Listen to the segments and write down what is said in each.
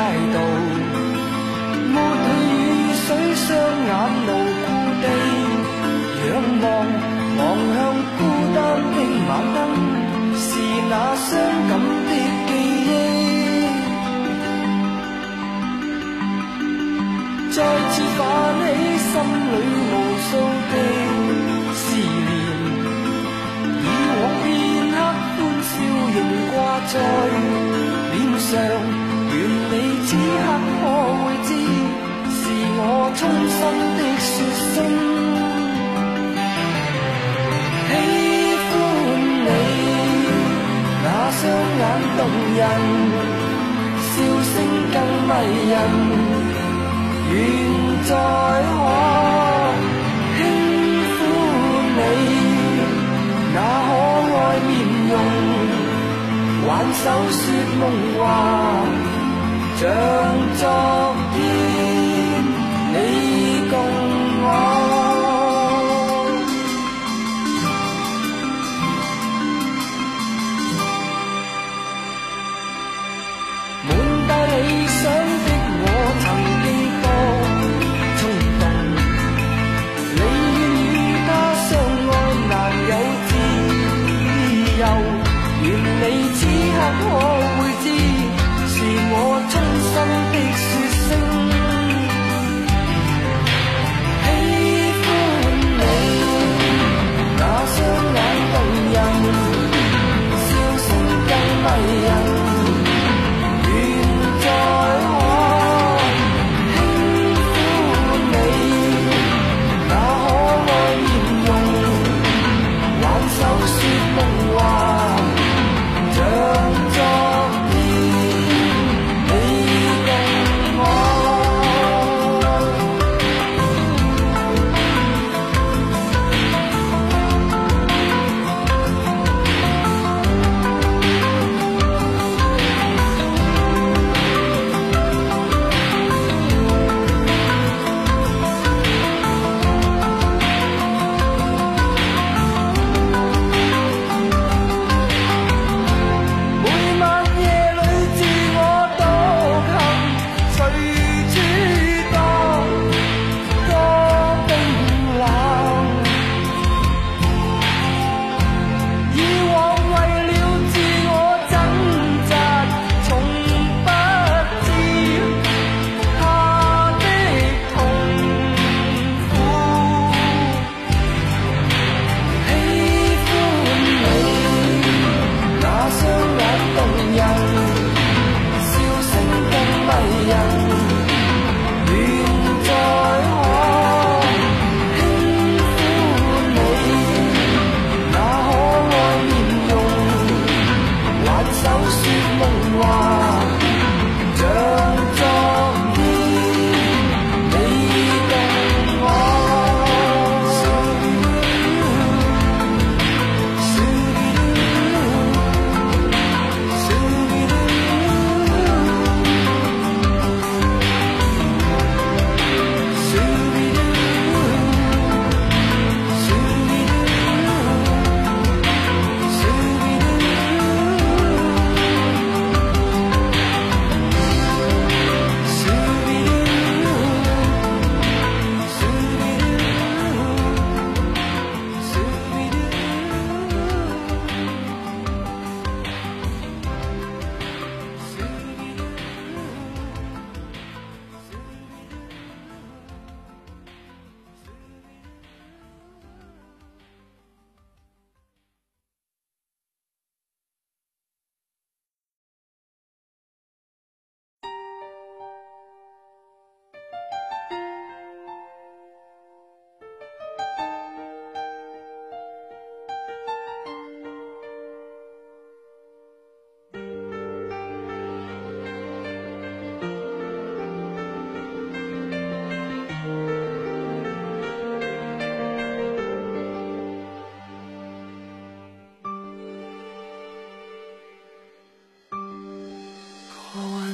街道，抹去雨水，双眼无故地仰望，望向孤单的晚灯，是那伤感的记忆，再次泛起心里无数的思念，以往片刻欢笑仍挂在。更迷人。愿再可轻抚你那可爱面容。挽手说梦话，像昨天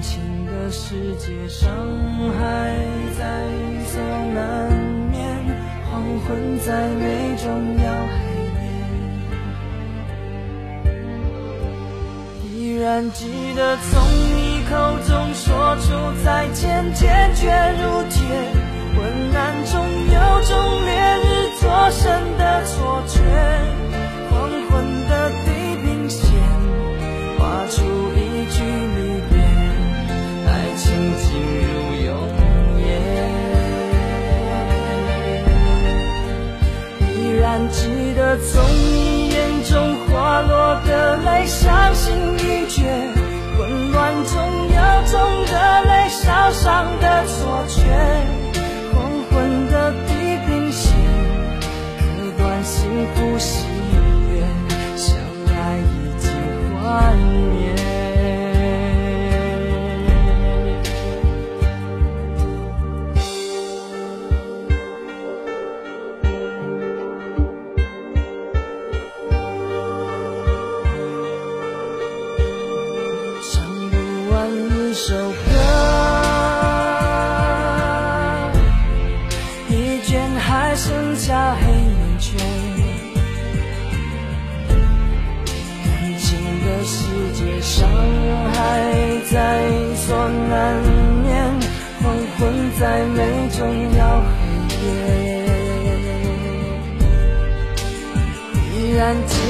感情的世界伤害在所难免，黄昏再美终要黑夜。依然记得从你口中说出再见，坚决如铁。昏暗中有种烈日灼身的错觉，然记得从你眼中滑落的泪，伤心欲绝。混乱中有种热泪烧伤的错觉，黄昏的地平线割断幸福换一首歌疲倦还剩下黑眼圈感情的世界伤害在所难免黄昏再美终要黑夜依然记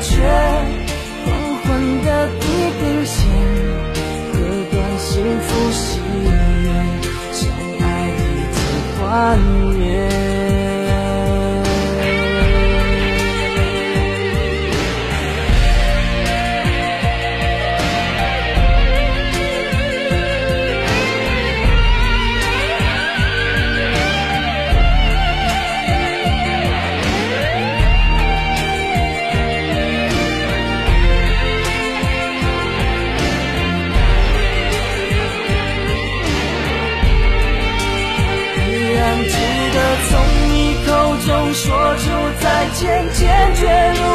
却。黄昏的地平线割断幸福喜悦，相爱已经幻灭。说出再见，坚决。